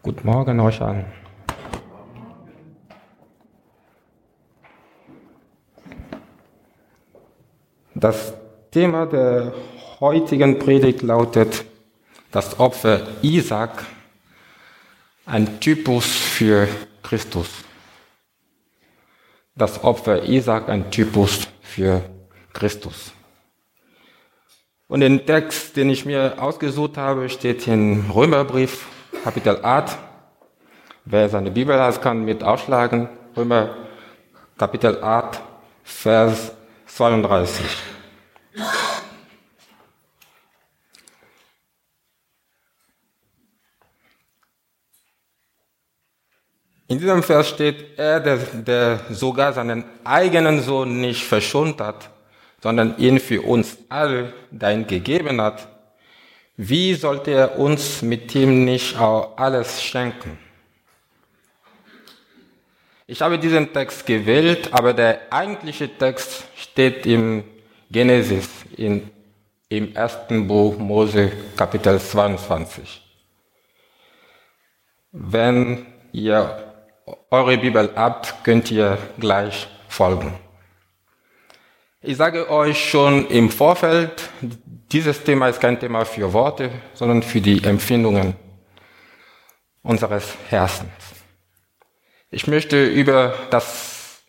Guten Morgen euch an. Das Thema der heutigen Predigt lautet das Opfer Isaac, ein Typus für Christus. Das Opfer Isaac, ein Typus für Christus. Und den Text, den ich mir ausgesucht habe, steht in Römerbrief, Kapitel 8. Wer seine Bibel hat, kann mit aufschlagen. Römer, Kapitel 8, Vers 32. In diesem Vers steht, er, der, der sogar seinen eigenen Sohn nicht verschont hat, sondern ihn für uns alle dahin gegeben hat, wie sollte er uns mit ihm nicht auch alles schenken? Ich habe diesen Text gewählt, aber der eigentliche Text steht im Genesis, in, im ersten Buch Mose, Kapitel 22. Wenn ihr eure Bibel habt, könnt ihr gleich folgen. Ich sage euch schon im Vorfeld, dieses Thema ist kein Thema für Worte, sondern für die Empfindungen unseres Herzens. Ich möchte über das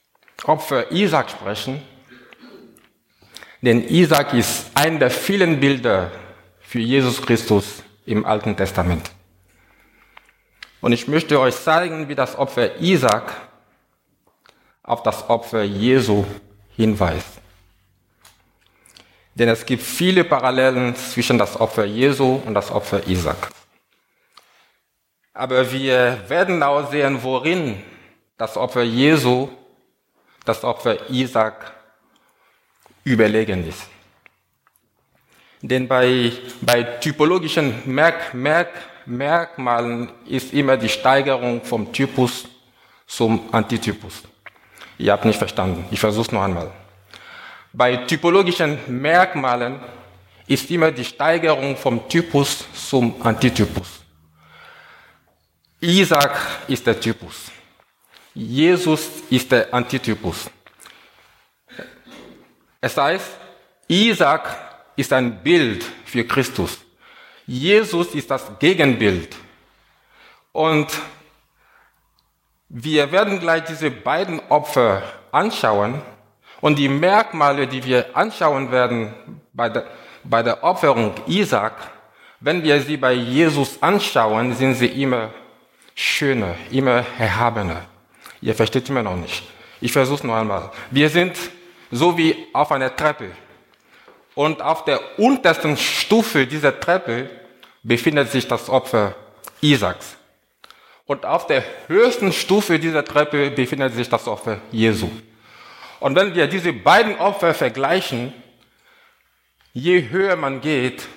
Opfer Isaac sprechen, denn Isaac ist ein der vielen Bilder für Jesus Christus im Alten Testament. Und ich möchte euch zeigen, wie das Opfer Isaac auf das Opfer Jesu hinweist. Denn es gibt viele Parallelen zwischen das Opfer Jesu und das Opfer Isaac. Aber wir werden auch sehen, worin das Opfer Jesu, das Opfer Isaac überlegen ist. Denn bei, bei typologischen Merk, Merk, Merkmalen ist immer die Steigerung vom Typus zum Antitypus. Ihr habt nicht verstanden. Ich versuche es noch einmal. Bei typologischen Merkmalen ist immer die Steigerung vom Typus zum Antitypus. Isaac ist der Typus. Jesus ist der Antitypus. Es heißt, Isaac ist ein Bild für Christus. Jesus ist das Gegenbild. Und wir werden gleich diese beiden Opfer anschauen. Und die Merkmale, die wir anschauen werden bei der, bei der Opferung Isaac, wenn wir sie bei Jesus anschauen, sind sie immer schöner, immer erhabener. Ihr versteht immer noch nicht. Ich versuche es noch einmal. Wir sind so wie auf einer Treppe. Und auf der untersten Stufe dieser Treppe befindet sich das Opfer Isaaks. Und auf der höchsten Stufe dieser Treppe befindet sich das Opfer Jesu. Und wenn wir diese beiden Opfer vergleichen, je höher man geht,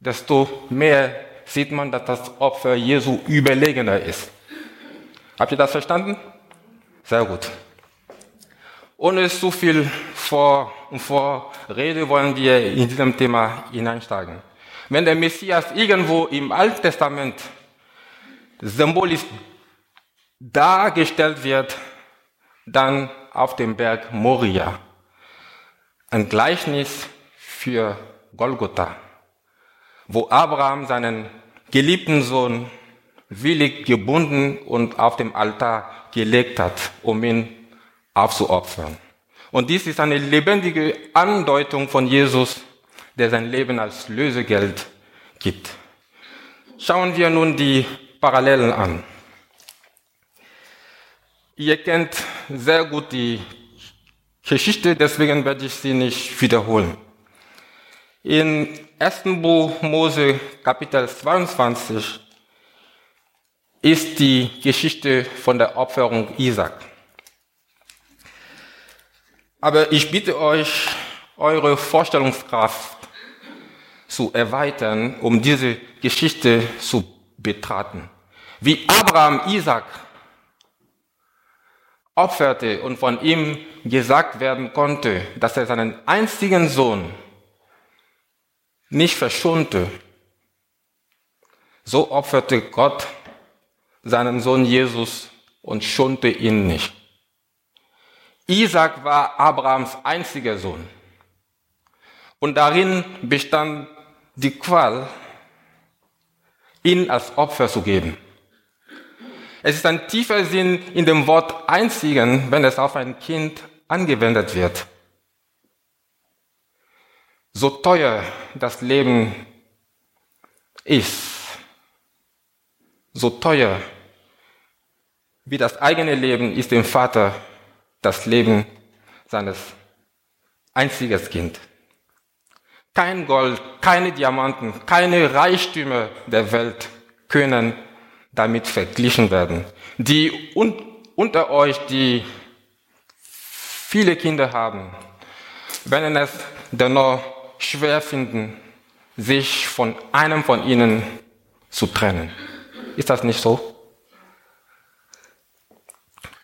desto mehr sieht man, dass das Opfer Jesu überlegener ist. Habt ihr das verstanden? Sehr gut. Ohne zu viel Vor- und Vorrede wollen wir in diesem Thema hineinsteigen. Wenn der Messias irgendwo im Alten Testament symbolisch dargestellt wird, dann auf dem Berg Moria. Ein Gleichnis für Golgotha, wo Abraham seinen geliebten Sohn willig gebunden und auf dem Altar gelegt hat, um ihn aufzuopfern. Und dies ist eine lebendige Andeutung von Jesus, der sein Leben als Lösegeld gibt. Schauen wir nun die Parallelen an. Ihr kennt sehr gut die Geschichte, deswegen werde ich sie nicht wiederholen. In 1. Buch Mose Kapitel 22 ist die Geschichte von der Opferung Isaac. Aber ich bitte euch, eure Vorstellungskraft zu erweitern, um diese Geschichte zu betrachten. Wie Abraham Isaac opferte und von ihm gesagt werden konnte, dass er seinen einzigen Sohn nicht verschonte, so opferte Gott seinen Sohn Jesus und schonte ihn nicht. Isaac war Abrahams einziger Sohn. Und darin bestand die Qual, ihn als Opfer zu geben. Es ist ein tiefer Sinn in dem Wort einzigen, wenn es auf ein Kind angewendet wird. So teuer das Leben ist, so teuer wie das eigene Leben ist dem Vater das Leben seines einziges Kind. Kein Gold, keine Diamanten, keine Reichtümer der Welt können damit verglichen werden. Die un unter euch, die viele Kinder haben, werden es dennoch schwer finden, sich von einem von ihnen zu trennen. Ist das nicht so?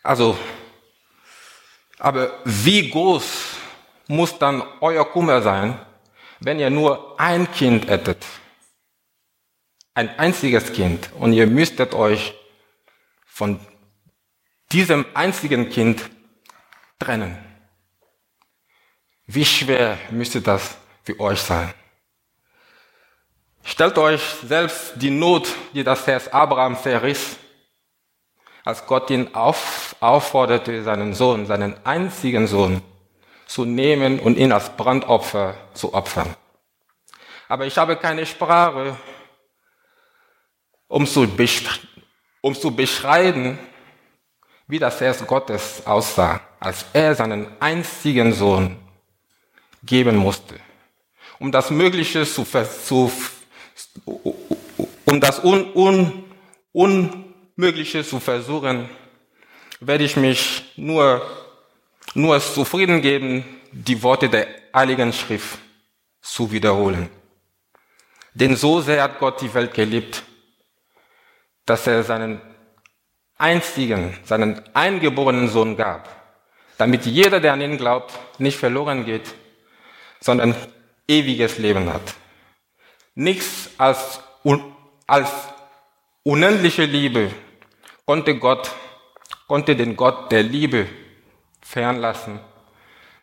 Also, aber wie groß muss dann euer Kummer sein, wenn ihr nur ein Kind hättet? Ein einziges Kind und ihr müsstet euch von diesem einzigen Kind trennen. Wie schwer müsste das für euch sein? Stellt euch selbst die Not, die das Herz Abraham zerriss, als Gott ihn auf, aufforderte, seinen Sohn, seinen einzigen Sohn, zu nehmen und ihn als Brandopfer zu opfern. Aber ich habe keine Sprache, um zu, um zu beschreiben, wie das Herz Gottes aussah, als er seinen einzigen Sohn geben musste, um das Mögliche zu, zu um das Un Un Unmögliche zu versuchen, werde ich mich nur, nur zufrieden geben, die Worte der Heiligen Schrift zu wiederholen. Denn so sehr hat Gott die Welt geliebt, dass er seinen einzigen, seinen eingeborenen Sohn gab, damit jeder, der an ihn glaubt, nicht verloren geht, sondern ewiges Leben hat. Nichts als, als unendliche Liebe konnte Gott, konnte den Gott der Liebe fernlassen,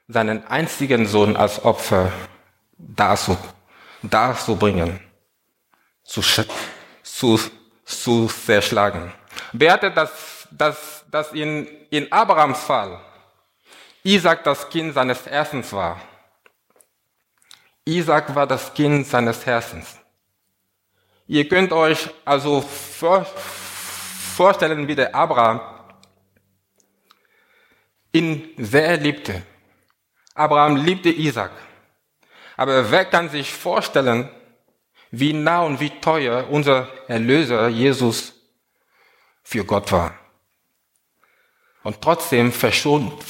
seinen einzigen Sohn als Opfer darzubringen, zu, zu, zu zerschlagen. Wer hatte das, das, das in, in Abrahams Fall Isaac das Kind seines Herzens war? Isaac war das Kind seines Herzens. Ihr könnt euch also vor, vorstellen, wie der Abraham ihn sehr liebte. Abraham liebte Isaac. Aber wer kann sich vorstellen, wie nah und wie teuer unser Erlöser Jesus für Gott war? Und trotzdem verschont,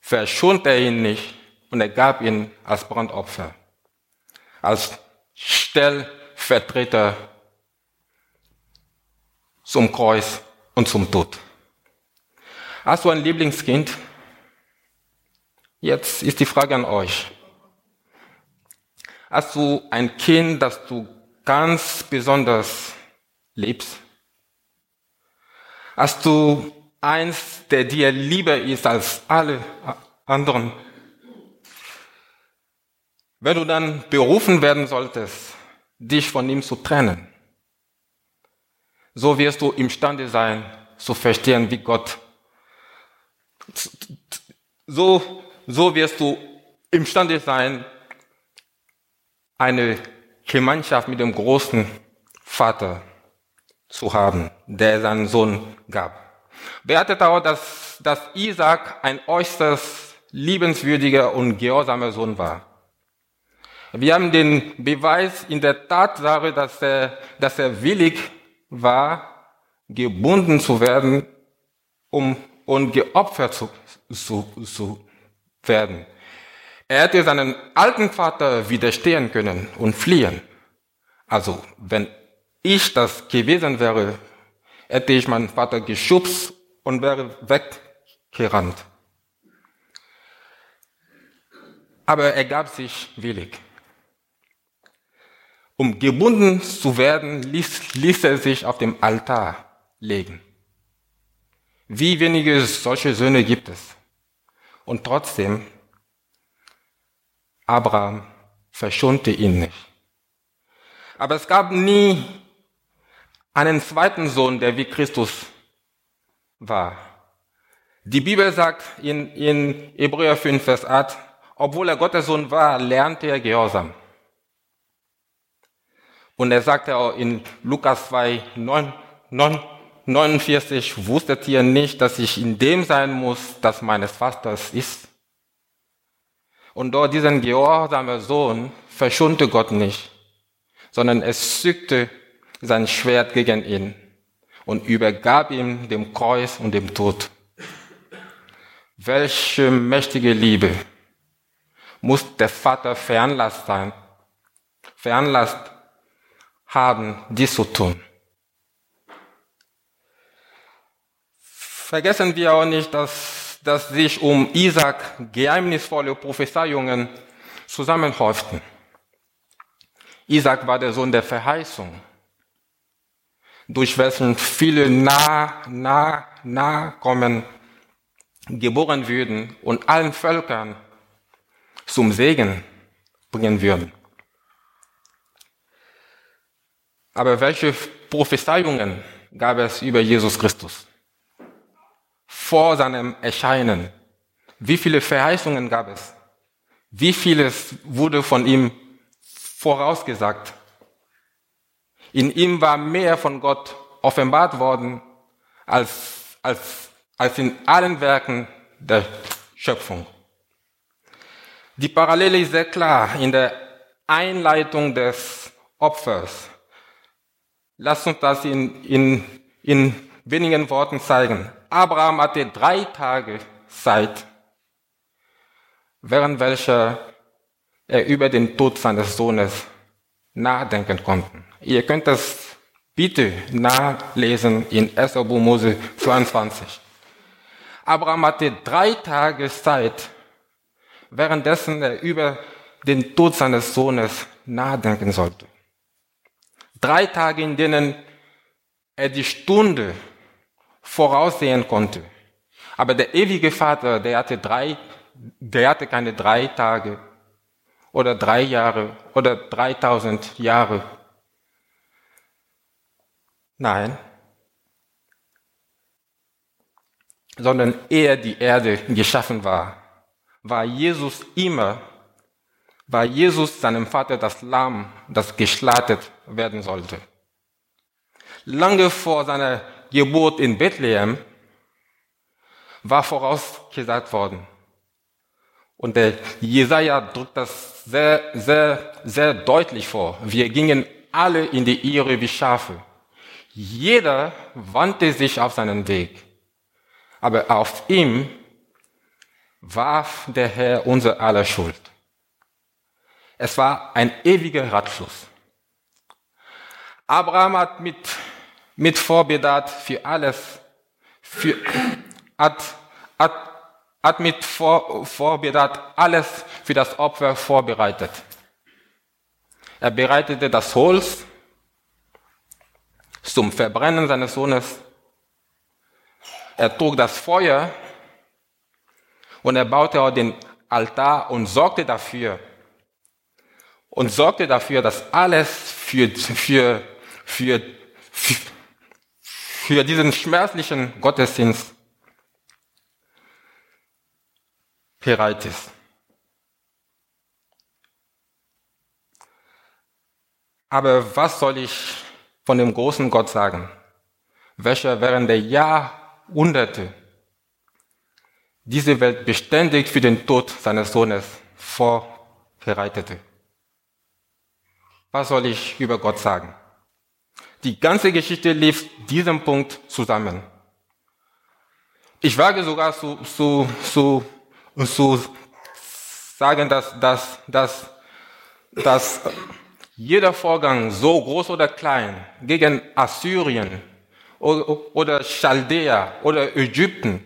verschont er ihn nicht und er gab ihn als Brandopfer, als Stellvertreter zum Kreuz und zum Tod. Hast du ein Lieblingskind? Jetzt ist die Frage an euch. Hast du ein Kind, das du ganz besonders liebst? Hast du eins, der dir lieber ist als alle anderen? Wenn du dann berufen werden solltest, dich von ihm zu trennen, so wirst du imstande sein, zu verstehen, wie Gott, so, so wirst du imstande sein, eine Gemeinschaft mit dem großen Vater zu haben, der seinen Sohn gab. Beachtet auch, dass, dass Isaac ein äußerst liebenswürdiger und gehorsamer Sohn war. Wir haben den Beweis in der Tatsache, dass er, dass er willig war, gebunden zu werden, um und geopfert zu, zu, zu werden. Er hätte seinen alten Vater widerstehen können und fliehen. Also, wenn ich das gewesen wäre, hätte ich meinen Vater geschubst und wäre weggerannt. Aber er gab sich willig. Um gebunden zu werden, ließ, ließ er sich auf dem Altar legen. Wie wenige solche Söhne gibt es? Und trotzdem, Abraham verschonte ihn nicht. Aber es gab nie einen zweiten Sohn, der wie Christus war. Die Bibel sagt in, in Hebräer 5, Vers 8, obwohl er Gottes Sohn war, lernte er Gehorsam. Und er sagte auch in Lukas 2, 9, 9, 49, wusstet ihr nicht, dass ich in dem sein muss, das meines Vaters ist? Und dort diesen gehorsamen Sohn verschonte Gott nicht, sondern es zückte sein Schwert gegen ihn und übergab ihm dem Kreuz und dem Tod. Welche mächtige Liebe muss der Vater veranlasst sein, veranlasst haben, dies zu tun. Vergessen wir auch nicht, dass, dass sich um Isaac geheimnisvolle Prophezeiungen zusammenhäuften. Isaac war der Sohn der Verheißung durch welchen viele nah, nah, Nachkommen geboren würden und allen Völkern zum Segen bringen würden. Aber welche Prophezeiungen gab es über Jesus Christus? Vor seinem Erscheinen. Wie viele Verheißungen gab es? Wie vieles wurde von ihm vorausgesagt? In ihm war mehr von Gott offenbart worden als, als, als in allen Werken der Schöpfung. Die Parallele ist sehr klar in der Einleitung des Opfers. Lass uns das in, in, in wenigen Worten zeigen. Abraham hatte drei Tage Zeit, während welcher er über den Tod seines Sohnes nachdenken konnte. Ihr könnt das bitte nachlesen in 1. Mose 22. Abraham hatte drei Tage Zeit, währenddessen er über den Tod seines Sohnes nachdenken sollte. Drei Tage, in denen er die Stunde voraussehen konnte. Aber der ewige Vater, der hatte drei, der hatte keine drei Tage oder drei Jahre oder 3000 Jahre Nein. Sondern ehe die Erde geschaffen war, war Jesus immer, war Jesus seinem Vater das Lamm, das geschlachtet werden sollte. Lange vor seiner Geburt in Bethlehem war vorausgesagt worden. Und der Jesaja drückt das sehr, sehr, sehr deutlich vor. Wir gingen alle in die Irre wie Schafe. Jeder wandte sich auf seinen Weg, aber auf ihm warf der Herr unser aller Schuld. Es war ein ewiger Ratschluss. Abraham hat mit, mit Vorbedacht für alles, für, hat, hat, hat mit Vor, Vorbedacht alles für das Opfer vorbereitet. Er bereitete das Holz, zum Verbrennen seines Sohnes. Er trug das Feuer und er baute auch den Altar und sorgte dafür, und sorgte dafür, dass alles für, für, für, für, für diesen schmerzlichen Gottesdienst bereit ist. Aber was soll ich von dem großen Gott sagen, welcher während der Jahrhunderte diese Welt beständig für den Tod seines Sohnes vorbereitete. Was soll ich über Gott sagen? Die ganze Geschichte lief diesem Punkt zusammen. Ich wage sogar zu, zu, zu, zu sagen, dass, dass, dass, dass jeder Vorgang, so groß oder klein, gegen Assyrien oder Chaldea oder Ägypten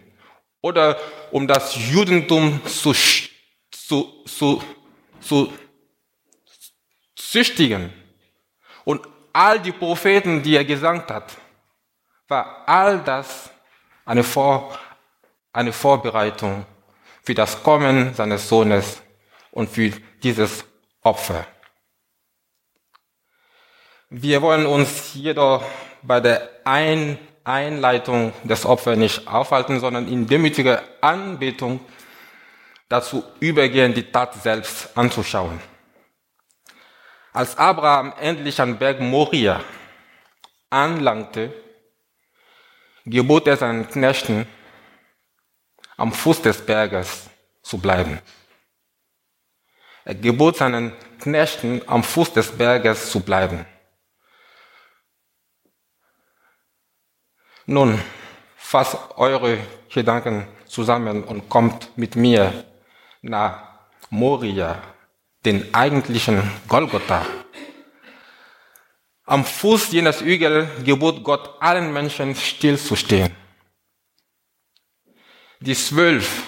oder um das Judentum zu, zu, zu, zu züchtigen all die Propheten, die er gesandt hat, war all das eine, Vor eine Vorbereitung für das Kommen seines Sohnes und für dieses Opfer. Wir wollen uns jedoch bei der Ein Einleitung des Opfers nicht aufhalten, sondern in demütiger Anbetung dazu übergehen, die Tat selbst anzuschauen. Als Abraham endlich am Berg Moria anlangte, gebot er seinen Knechten, am Fuß des Berges zu bleiben. Er gebot seinen Knechten, am Fuß des Berges zu bleiben. Nun, fasst eure Gedanken zusammen und kommt mit mir nach Moria, den eigentlichen Golgotha. Am Fuß jenes Hügel gebot Gott allen Menschen stillzustehen. Die zwölf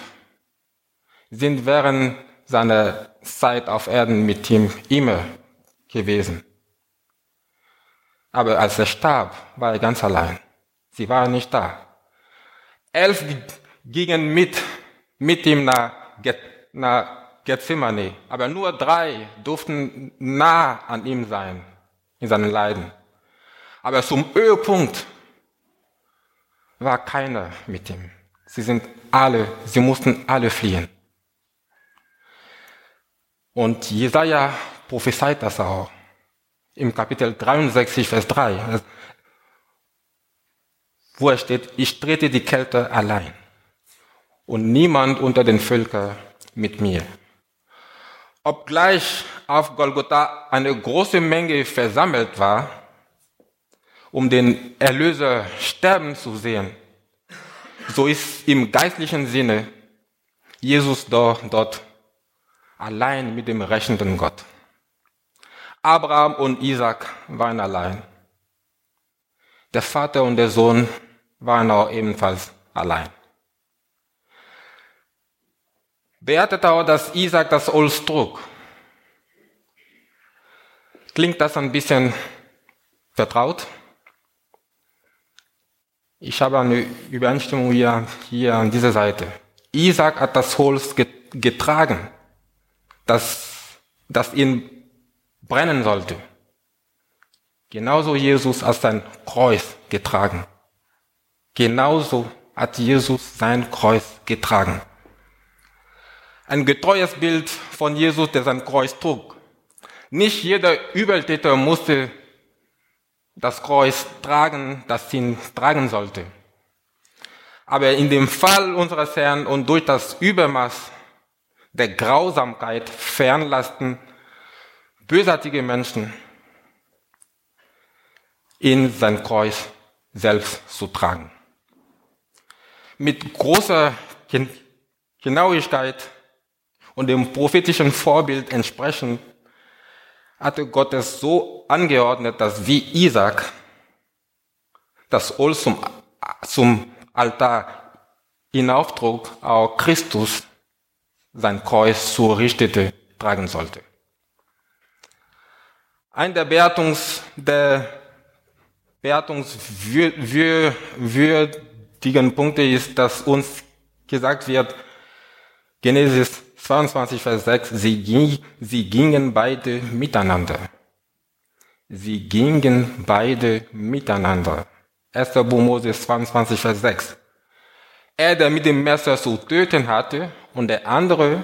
sind während seiner Zeit auf Erden mit ihm immer gewesen. Aber als er starb, war er ganz allein. Sie waren nicht da. Elf gingen mit, mit ihm nach, nach Gethsemane, aber nur drei durften nah an ihm sein in seinen Leiden. Aber zum Höhepunkt war keiner mit ihm. Sie sind alle, sie mussten alle fliehen. Und Jesaja prophezeit das auch im Kapitel 63, Vers 3, wo er steht, ich trete die Kälte allein und niemand unter den Völkern mit mir. Obgleich auf Golgotha eine große Menge versammelt war, um den Erlöser sterben zu sehen, so ist im geistlichen Sinne Jesus dort, dort allein mit dem rächenden Gott. Abraham und Isaac waren allein. Der Vater und der Sohn waren auch ebenfalls allein. Beachtet auch, dass Isaac das Holz trug. Klingt das ein bisschen vertraut? Ich habe eine Übereinstimmung hier, hier an dieser Seite. Isaac hat das Holz getragen, das, das ihn brennen sollte. Genauso Jesus hat sein Kreuz getragen. Genauso hat Jesus sein Kreuz getragen. Ein getreues Bild von Jesus, der sein Kreuz trug. Nicht jeder Übeltäter musste das Kreuz tragen, das ihn tragen sollte. Aber in dem Fall unseres Herrn und durch das Übermaß der Grausamkeit fernlasten bösartige Menschen in sein Kreuz selbst zu tragen. Mit großer Genauigkeit und dem prophetischen Vorbild entsprechend hatte Gott es so angeordnet, dass wie Isaac das Holz zum, zum Altar hinauftrug, auch Christus sein Kreuz zurichtete, tragen sollte. Ein der Beatungs, der beatungswürdigen Punkte ist, dass uns gesagt wird, Genesis 22, Vers 6, sie, ging, sie gingen beide miteinander. Sie gingen beide miteinander. 1. Buch Moses 22, Vers 6. Er, der mit dem Messer zu töten hatte, und der andere,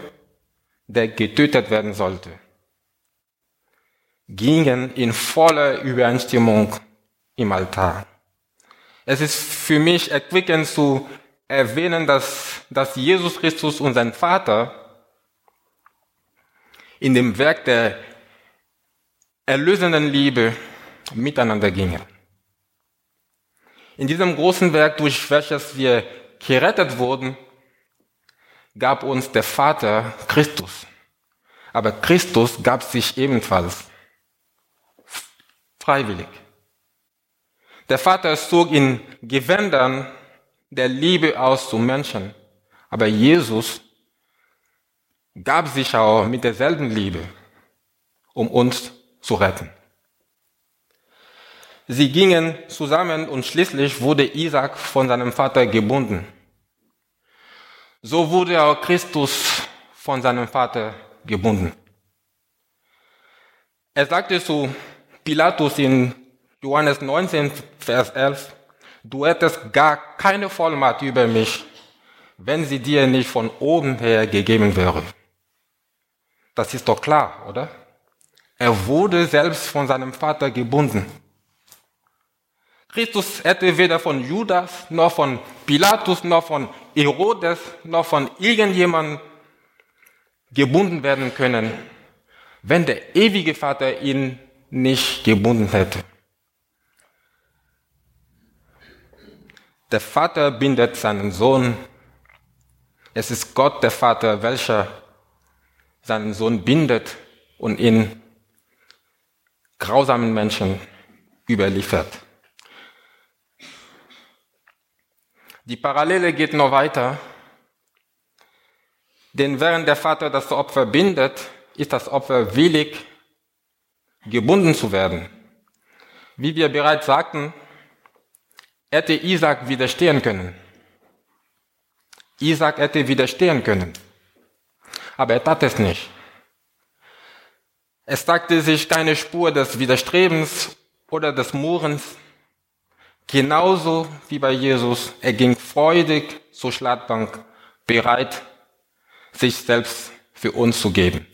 der getötet werden sollte, gingen in voller Übereinstimmung im Altar. Es ist für mich erquickend zu erwähnen, dass, dass Jesus Christus und sein Vater in dem Werk der erlösenden Liebe miteinander gingen. In diesem großen Werk, durch welches wir gerettet wurden, gab uns der Vater Christus. Aber Christus gab sich ebenfalls freiwillig. Der Vater zog in Gewändern der Liebe aus zu Menschen, aber Jesus gab sich auch mit derselben Liebe, um uns zu retten. Sie gingen zusammen und schließlich wurde Isaac von seinem Vater gebunden. So wurde auch Christus von seinem Vater gebunden. Er sagte zu Pilatus in Johannes 19, Vers 11, du hättest gar keine Vollmacht über mich, wenn sie dir nicht von oben her gegeben wäre. Das ist doch klar, oder? Er wurde selbst von seinem Vater gebunden. Christus hätte weder von Judas, noch von Pilatus, noch von Herodes, noch von irgendjemandem gebunden werden können, wenn der ewige Vater ihn nicht gebunden hätte. Der Vater bindet seinen Sohn. Es ist Gott, der Vater, welcher seinen Sohn bindet und ihn grausamen Menschen überliefert. Die Parallele geht noch weiter, denn während der Vater das Opfer bindet, ist das Opfer willig, gebunden zu werden. Wie wir bereits sagten, hätte Isaac widerstehen können. Isaac hätte widerstehen können. Aber er tat es nicht. Es sagte sich keine Spur des Widerstrebens oder des Murrens. Genauso wie bei Jesus, er ging freudig zur Schlachtbank, bereit, sich selbst für uns zu geben.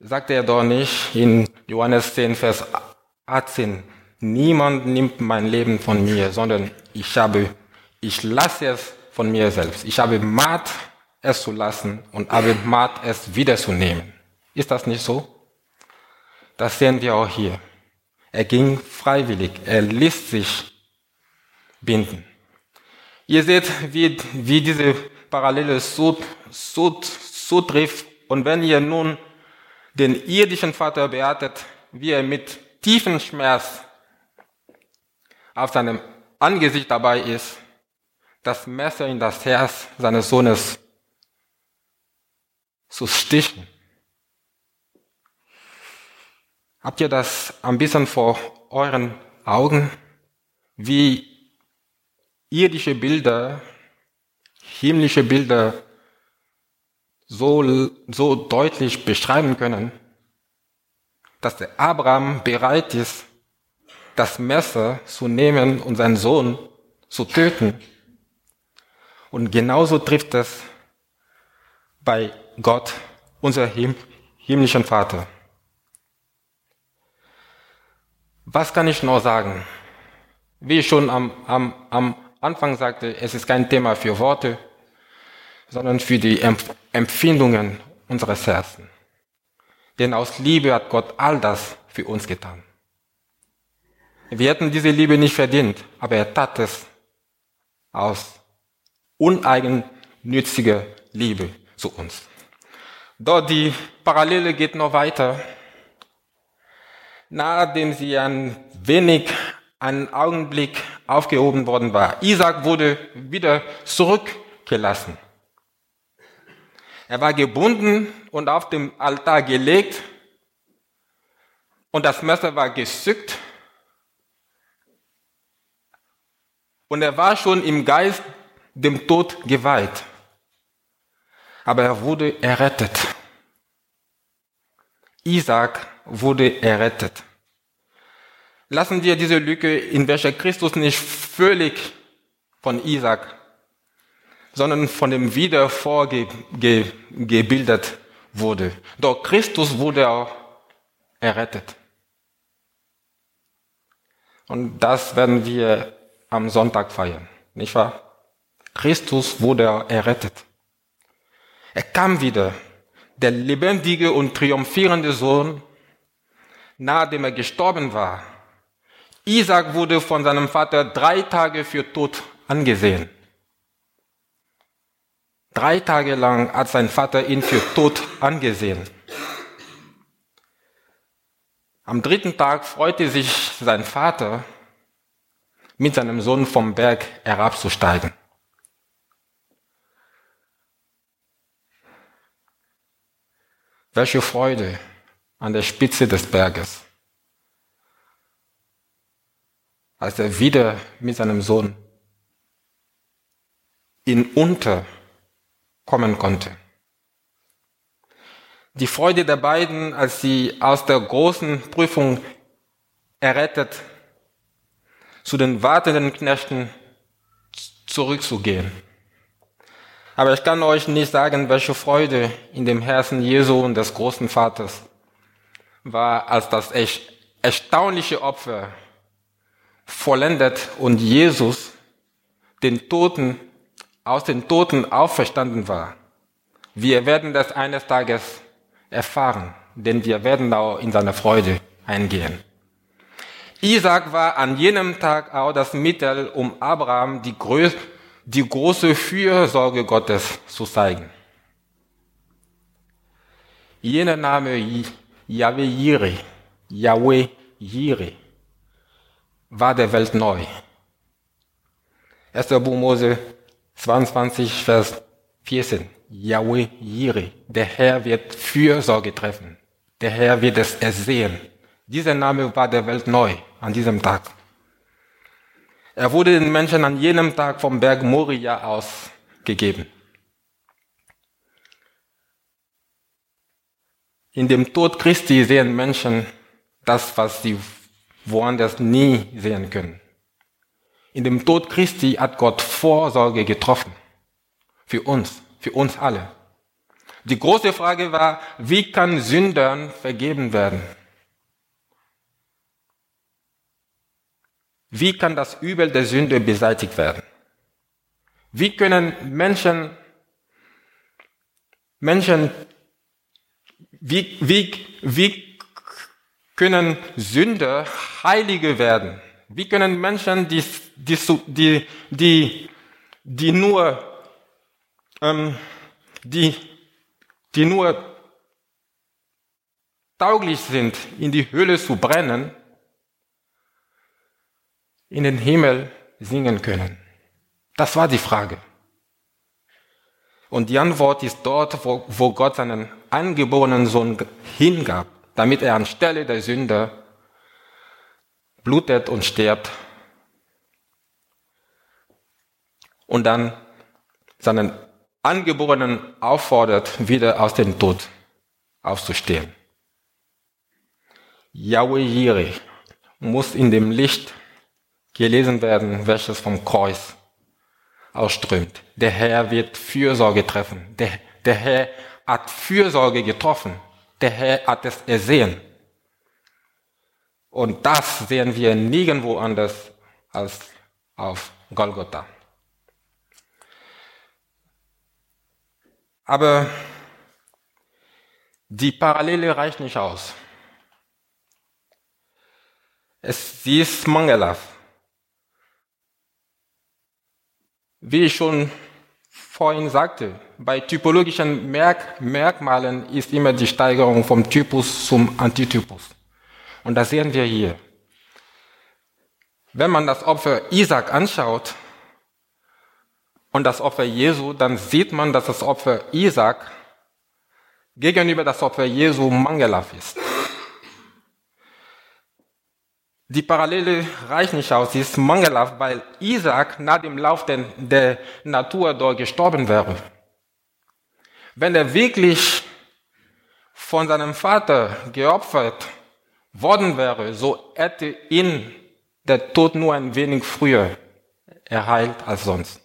Sagte er doch nicht in Johannes 10, Vers 18, niemand nimmt mein Leben von mir, sondern ich habe, ich lasse es von mir selbst. Ich habe Macht, es zu lassen und Macht, es wiederzunehmen. Ist das nicht so? Das sehen wir auch hier. Er ging freiwillig, er ließ sich binden. Ihr seht, wie, wie diese Parallele so, so, so trifft. Und wenn ihr nun den irdischen Vater beachtet, wie er mit tiefem Schmerz auf seinem Angesicht dabei ist, das Messer in das Herz seines Sohnes zu stichen. Habt ihr das ein bisschen vor euren Augen, wie irdische Bilder, himmlische Bilder so, so deutlich beschreiben können, dass der Abraham bereit ist, das Messer zu nehmen und seinen Sohn zu töten. Und genauso trifft es bei Gott, unser himmlischen Vater. Was kann ich noch sagen? Wie ich schon am, am, am Anfang sagte, es ist kein Thema für Worte, sondern für die Empfindungen unseres Herzens. Denn aus Liebe hat Gott all das für uns getan. Wir hätten diese Liebe nicht verdient, aber er tat es aus uneigennütziger Liebe zu uns. Dort die Parallele geht noch weiter nachdem sie ein wenig einen Augenblick aufgehoben worden war. Isaac wurde wieder zurückgelassen. Er war gebunden und auf dem Altar gelegt und das Messer war gesückt und er war schon im Geist dem Tod geweiht. Aber er wurde errettet. Isaac wurde errettet. Lassen wir diese Lücke, in welcher Christus nicht völlig von Isaac, sondern von dem wieder vorgebildet wurde. Doch Christus wurde auch errettet. Und das werden wir am Sonntag feiern, nicht wahr? Christus wurde errettet. Er kam wieder, der lebendige und triumphierende Sohn nachdem er gestorben war. Isaac wurde von seinem Vater drei Tage für tot angesehen. Drei Tage lang hat sein Vater ihn für tot angesehen. Am dritten Tag freute sich sein Vater, mit seinem Sohn vom Berg herabzusteigen. Welche Freude, an der Spitze des Berges. als er wieder mit seinem Sohn in unterkommen konnte. Die Freude der beiden, als sie aus der großen Prüfung errettet zu den wartenden Knechten zurückzugehen. Aber ich kann euch nicht sagen, welche Freude in dem Herzen Jesu und des großen Vaters war, als das erstaunliche Opfer vollendet und Jesus den Toten aus den Toten auferstanden war. Wir werden das eines Tages erfahren, denn wir werden auch in seine Freude eingehen. Isaac war an jenem Tag auch das Mittel, um Abraham die, Grö die große Fürsorge Gottes zu zeigen. Jener Name Yahweh Jireh, Yahweh Jireh, war der Welt neu. 1. Buch Mose 22, Vers 14. Yahweh Jireh, der Herr wird Fürsorge treffen. Der Herr wird es ersehen. Dieser Name war der Welt neu an diesem Tag. Er wurde den Menschen an jenem Tag vom Berg Moria aus gegeben. In dem Tod Christi sehen Menschen das, was sie woanders nie sehen können. In dem Tod Christi hat Gott Vorsorge getroffen. Für uns, für uns alle. Die große Frage war, wie kann Sündern vergeben werden? Wie kann das Übel der Sünde beseitigt werden? Wie können Menschen, Menschen, wie, wie, wie können Sünder Heilige werden? Wie können Menschen, die, die, die, die nur, ähm, die, die nur tauglich sind, in die Höhle zu brennen, in den Himmel singen können? Das war die Frage. Und die Antwort ist dort, wo, wo Gott seinen angeborenen Sohn hingab, damit er anstelle der Sünder blutet und stirbt und dann seinen Angeborenen auffordert, wieder aus dem Tod aufzustehen. Yahweh Jireh muss in dem Licht gelesen werden, welches vom Kreuz ausströmt. Der Herr wird Fürsorge treffen. Der, der Herr hat Fürsorge getroffen. Der Herr hat es ersehen. Und das sehen wir nirgendwo anders als auf Golgotha. Aber die Parallele reicht nicht aus. Es, sie ist mangelhaft. Wie ich schon vorhin sagte, bei typologischen Merk Merkmalen ist immer die Steigerung vom Typus zum Antitypus. Und das sehen wir hier. Wenn man das Opfer Isaac anschaut und das Opfer Jesu, dann sieht man, dass das Opfer Isaac gegenüber das Opfer Jesu mangelhaft ist. Die Parallele reicht nicht aus, sie ist mangelhaft, weil Isaac nach dem Lauf der, der Natur dort gestorben wäre. Wenn er wirklich von seinem Vater geopfert worden wäre, so hätte ihn der Tod nur ein wenig früher erheilt als sonst.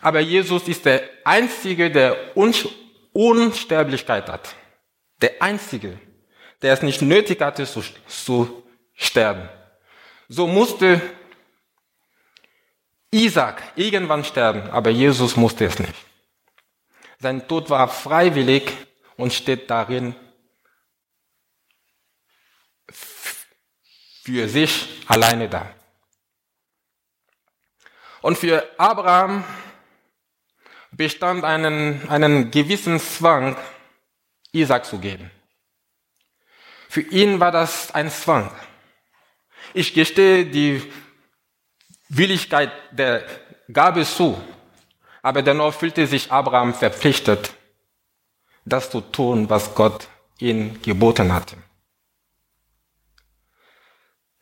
Aber Jesus ist der Einzige, der Unsterblichkeit hat. Der Einzige der es nicht nötig hatte zu, zu sterben. So musste Isaac irgendwann sterben, aber Jesus musste es nicht. Sein Tod war freiwillig und steht darin für sich alleine da. Und für Abraham bestand einen, einen gewissen Zwang, Isaac zu geben. Für ihn war das ein Zwang. Ich gestehe die Willigkeit der Gabe zu, aber dennoch fühlte sich Abraham verpflichtet, das zu tun, was Gott ihm geboten hatte.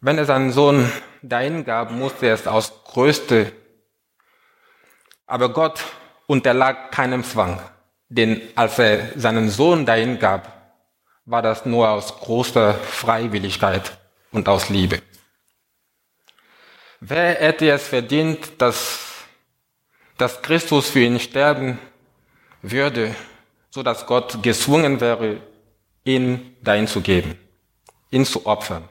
Wenn er seinen Sohn dahin gab, musste er es aus Größte. Aber Gott unterlag keinem Zwang. Denn als er seinen Sohn dahin gab, war das nur aus großer Freiwilligkeit und aus Liebe. Wer hätte es verdient, dass, dass Christus für ihn sterben würde, so dass Gott gezwungen wäre, ihn dahin zu geben, ihn zu opfern?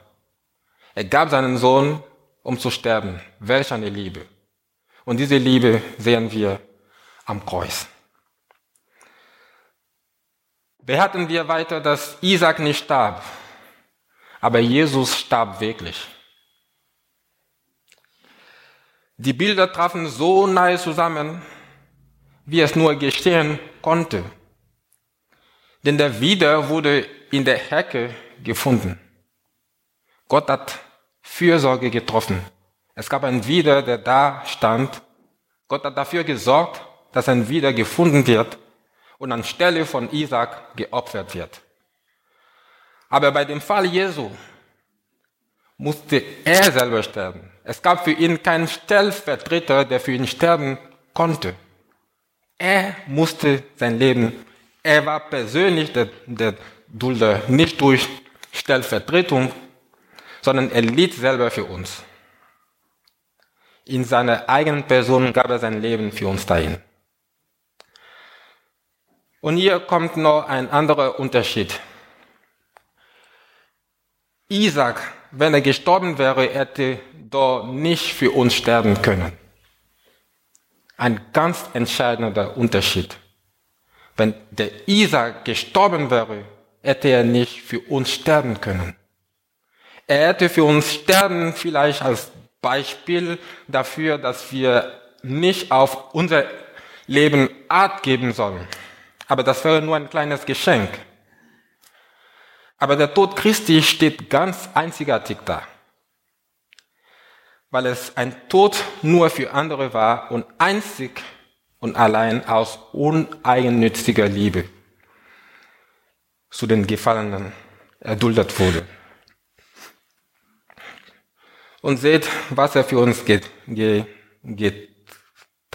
Er gab seinen Sohn, um zu sterben. Welch eine Liebe. Und diese Liebe sehen wir am Kreuz. Behaupten wir weiter, dass Isaac nicht starb, aber Jesus starb wirklich. Die Bilder trafen so nahe zusammen, wie es nur geschehen konnte. Denn der Wider wurde in der Hecke gefunden. Gott hat Fürsorge getroffen. Es gab einen Wider, der da stand. Gott hat dafür gesorgt, dass ein Wider gefunden wird und anstelle von Isaac geopfert wird. Aber bei dem Fall Jesu musste er selber sterben. Es gab für ihn keinen Stellvertreter, der für ihn sterben konnte. Er musste sein Leben, er war persönlich der, der Dulder, nicht durch Stellvertretung, sondern er litt selber für uns. In seiner eigenen Person gab er sein Leben für uns dahin. Und hier kommt noch ein anderer Unterschied. Isaac, wenn er gestorben wäre, hätte doch nicht für uns sterben können. Ein ganz entscheidender Unterschied. Wenn der Isaac gestorben wäre, hätte er nicht für uns sterben können. Er hätte für uns sterben vielleicht als Beispiel dafür, dass wir nicht auf unser Leben Art geben sollen. Aber das wäre nur ein kleines Geschenk. Aber der Tod Christi steht ganz einzigartig da, weil es ein Tod nur für andere war und einzig und allein aus uneigennütziger Liebe zu den Gefallenen erduldet wurde und seht, was er für uns get, get,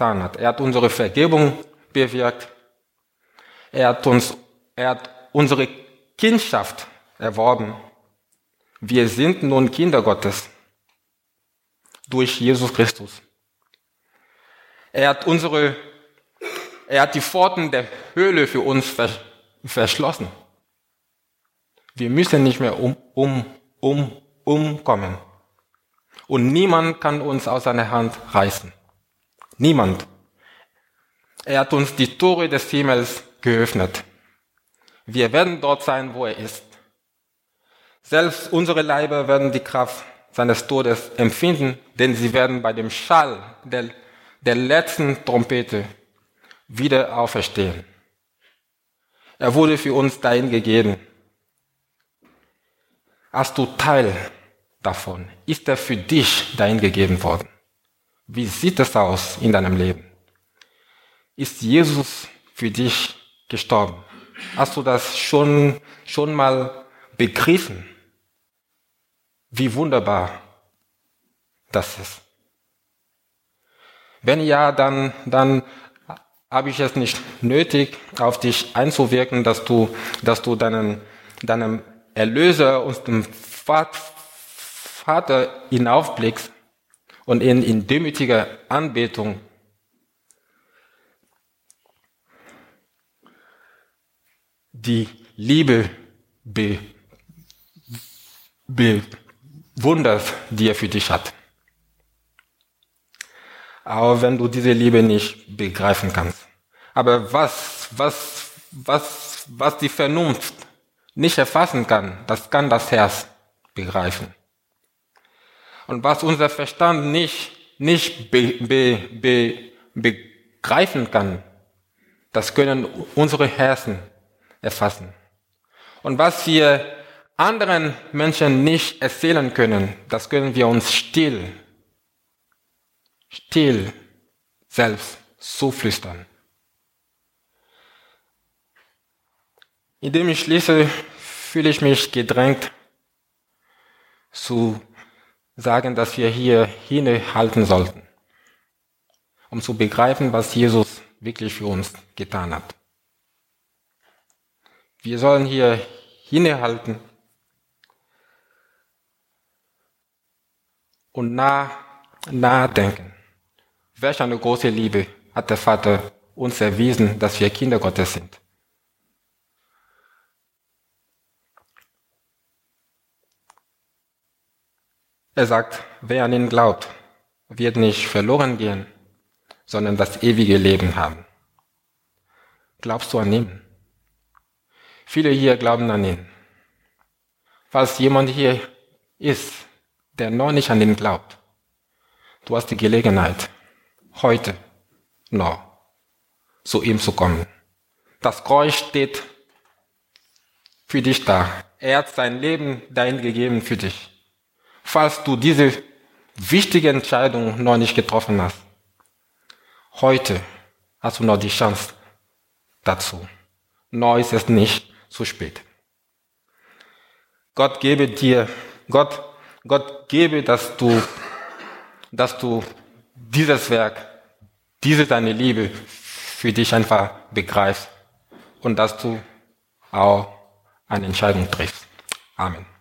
getan hat. Er hat unsere Vergebung bewirkt. Er hat uns, er hat unsere Kindschaft erworben. Wir sind nun Kinder Gottes durch Jesus Christus. Er hat unsere, er hat die Pforten der Höhle für uns verschlossen. Wir müssen nicht mehr um, um, um, umkommen. Und niemand kann uns aus seiner Hand reißen. Niemand. Er hat uns die Tore des Himmels geöffnet. Wir werden dort sein, wo er ist. Selbst unsere Leiber werden die Kraft seines Todes empfinden, denn sie werden bei dem Schall der, der letzten Trompete wieder auferstehen. Er wurde für uns dahin gegeben. Hast du Teil davon ist er für dich dahin gegeben worden. Wie sieht es aus in deinem Leben? Ist Jesus für dich gestorben? Hast du das schon, schon mal begriffen? Wie wunderbar das ist. Wenn ja, dann, dann habe ich es nicht nötig, auf dich einzuwirken, dass du, dass du deinen, deinem Erlöser und dem Vater hinaufblickst und ihn in demütiger Anbetung die Liebe be, bewunderst, die er für dich hat. Aber wenn du diese Liebe nicht begreifen kannst. Aber was, was, was, was die Vernunft nicht erfassen kann, das kann das Herz begreifen. Und was unser Verstand nicht, nicht be, be, be, begreifen kann, das können unsere Herzen erfassen. Und was wir anderen Menschen nicht erzählen können, das können wir uns still, still selbst zuflüstern. Indem ich schließe, fühle ich mich gedrängt zu sagen, dass wir hier hinhalten sollten, um zu begreifen, was Jesus wirklich für uns getan hat. Wir sollen hier hinhalten und nah, nachdenken. Welch eine große Liebe hat der Vater uns erwiesen, dass wir Kinder Gottes sind. Er sagt, wer an ihn glaubt, wird nicht verloren gehen, sondern das ewige Leben haben. Glaubst du an ihn? Viele hier glauben an ihn. Falls jemand hier ist, der noch nicht an ihn glaubt, du hast die Gelegenheit, heute noch zu ihm zu kommen. Das Kreuz steht für dich da. Er hat sein Leben dahin gegeben für dich. Falls du diese wichtige Entscheidung noch nicht getroffen hast, heute hast du noch die Chance dazu. Noch ist es nicht zu spät. Gott gebe dir, Gott, Gott gebe, dass du, dass du dieses Werk, diese deine Liebe für dich einfach begreifst und dass du auch eine Entscheidung triffst. Amen.